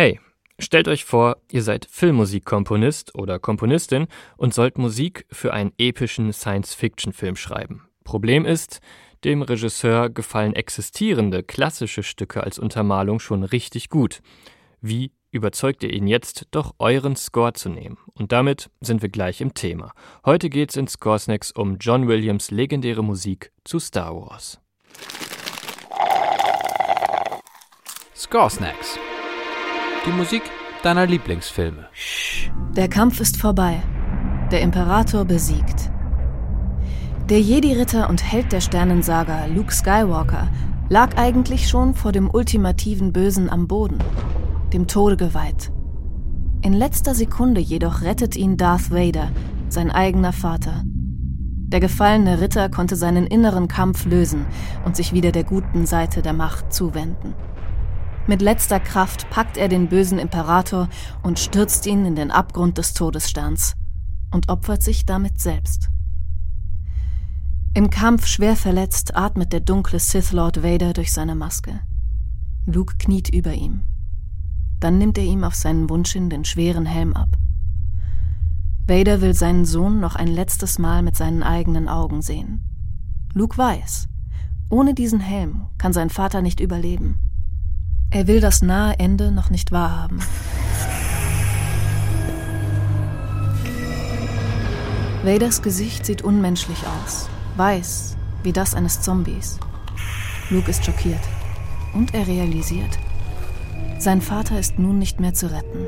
Hey, stellt euch vor, ihr seid Filmmusikkomponist oder Komponistin und sollt Musik für einen epischen Science-Fiction-Film schreiben. Problem ist, dem Regisseur gefallen existierende klassische Stücke als Untermalung schon richtig gut. Wie überzeugt ihr ihn jetzt, doch euren Score zu nehmen? Und damit sind wir gleich im Thema. Heute geht's in Scoresnacks um John Williams legendäre Musik zu Star Wars. Scoresnacks die Musik deiner Lieblingsfilme. Der Kampf ist vorbei. Der Imperator besiegt. Der Jedi-Ritter und Held der Sternensaga, Luke Skywalker, lag eigentlich schon vor dem ultimativen Bösen am Boden, dem Tode geweiht. In letzter Sekunde jedoch rettet ihn Darth Vader, sein eigener Vater. Der gefallene Ritter konnte seinen inneren Kampf lösen und sich wieder der guten Seite der Macht zuwenden. Mit letzter Kraft packt er den bösen Imperator und stürzt ihn in den Abgrund des Todessterns und opfert sich damit selbst. Im Kampf schwer verletzt atmet der dunkle Sith Lord Vader durch seine Maske. Luke kniet über ihm. Dann nimmt er ihm auf seinen Wunsch hin den schweren Helm ab. Vader will seinen Sohn noch ein letztes Mal mit seinen eigenen Augen sehen. Luke weiß, ohne diesen Helm kann sein Vater nicht überleben. Er will das nahe Ende noch nicht wahrhaben. Vaders Gesicht sieht unmenschlich aus, weiß wie das eines Zombies. Luke ist schockiert und er realisiert, sein Vater ist nun nicht mehr zu retten.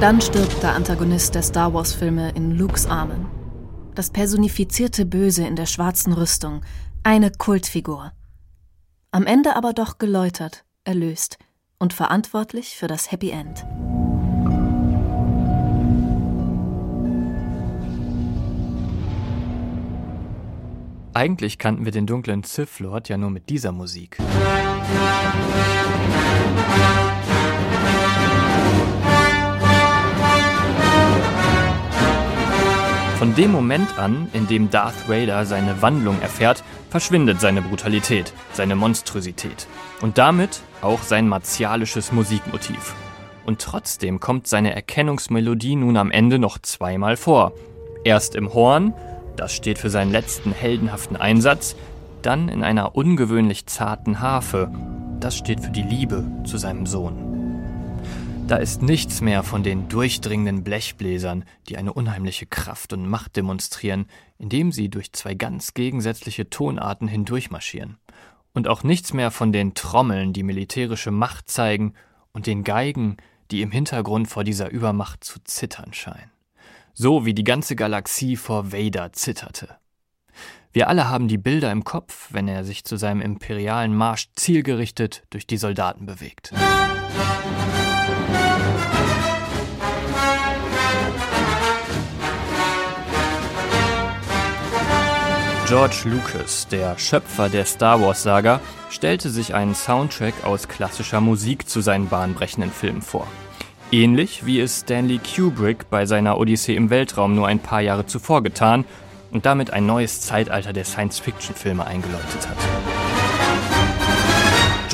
Dann stirbt der Antagonist der Star Wars-Filme in Lukes Armen. Das personifizierte Böse in der schwarzen Rüstung, eine Kultfigur – am Ende aber doch geläutert, erlöst und verantwortlich für das Happy End. Eigentlich kannten wir den dunklen Sith Lord ja nur mit dieser Musik. Von dem Moment an, in dem Darth Vader seine Wandlung erfährt, verschwindet seine Brutalität, seine Monstrosität und damit auch sein martialisches Musikmotiv. Und trotzdem kommt seine Erkennungsmelodie nun am Ende noch zweimal vor. Erst im Horn, das steht für seinen letzten heldenhaften Einsatz, dann in einer ungewöhnlich zarten Harfe, das steht für die Liebe zu seinem Sohn. Da ist nichts mehr von den durchdringenden Blechbläsern, die eine unheimliche Kraft und Macht demonstrieren, indem sie durch zwei ganz gegensätzliche Tonarten hindurchmarschieren. Und auch nichts mehr von den Trommeln, die militärische Macht zeigen, und den Geigen, die im Hintergrund vor dieser Übermacht zu zittern scheinen. So wie die ganze Galaxie vor Vader zitterte. Wir alle haben die Bilder im Kopf, wenn er sich zu seinem imperialen Marsch zielgerichtet durch die Soldaten bewegt. George Lucas, der Schöpfer der Star Wars-Saga, stellte sich einen Soundtrack aus klassischer Musik zu seinen bahnbrechenden Filmen vor. Ähnlich wie es Stanley Kubrick bei seiner Odyssee im Weltraum nur ein paar Jahre zuvor getan und damit ein neues Zeitalter der Science-Fiction-Filme eingeläutet hat.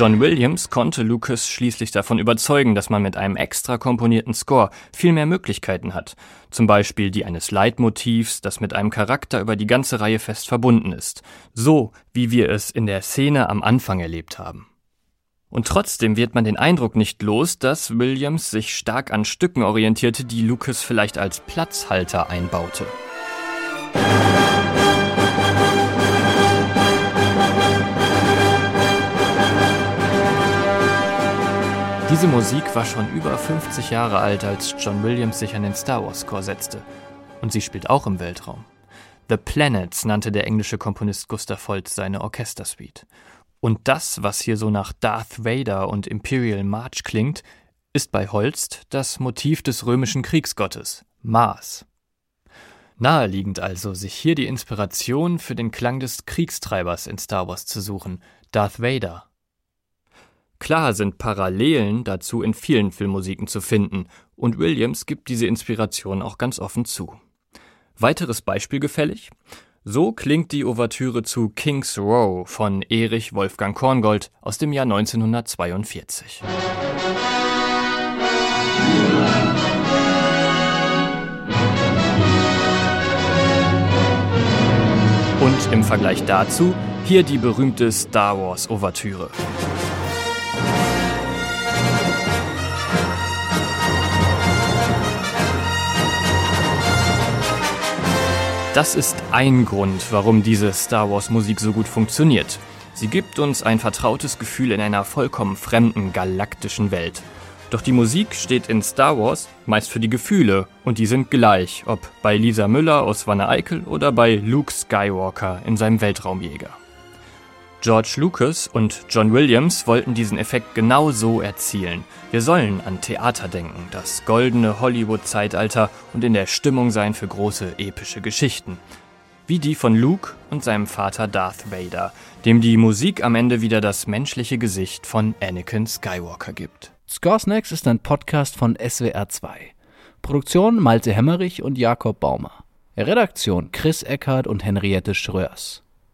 John Williams konnte Lucas schließlich davon überzeugen, dass man mit einem extra komponierten Score viel mehr Möglichkeiten hat, zum Beispiel die eines Leitmotivs, das mit einem Charakter über die ganze Reihe fest verbunden ist, so wie wir es in der Szene am Anfang erlebt haben. Und trotzdem wird man den Eindruck nicht los, dass Williams sich stark an Stücken orientierte, die Lucas vielleicht als Platzhalter einbaute. Diese Musik war schon über 50 Jahre alt, als John Williams sich an den Star Wars Score setzte. Und sie spielt auch im Weltraum. The Planets nannte der englische Komponist Gustav Holst seine Orchestersuite. Und das, was hier so nach Darth Vader und Imperial March klingt, ist bei Holst das Motiv des römischen Kriegsgottes, Mars. Naheliegend also, sich hier die Inspiration für den Klang des Kriegstreibers in Star Wars zu suchen, Darth Vader. Klar sind Parallelen dazu in vielen Filmmusiken zu finden, und Williams gibt diese Inspiration auch ganz offen zu. Weiteres Beispiel gefällig? So klingt die Ouvertüre zu King's Row von Erich Wolfgang Korngold aus dem Jahr 1942. Und im Vergleich dazu hier die berühmte Star Wars Ouvertüre. Das ist ein Grund, warum diese Star Wars Musik so gut funktioniert. Sie gibt uns ein vertrautes Gefühl in einer vollkommen fremden galaktischen Welt. Doch die Musik steht in Star Wars meist für die Gefühle und die sind gleich, ob bei Lisa Müller aus Wanne Eickel oder bei Luke Skywalker in seinem Weltraumjäger. George Lucas und John Williams wollten diesen Effekt genau so erzielen. Wir sollen an Theater denken, das goldene Hollywood-Zeitalter und in der Stimmung sein für große epische Geschichten. Wie die von Luke und seinem Vater Darth Vader, dem die Musik am Ende wieder das menschliche Gesicht von Anakin Skywalker gibt. Scoresnacks ist ein Podcast von SWR2. Produktion Malte Hemmerich und Jakob Baumer. Redaktion Chris Eckhardt und Henriette Schröers.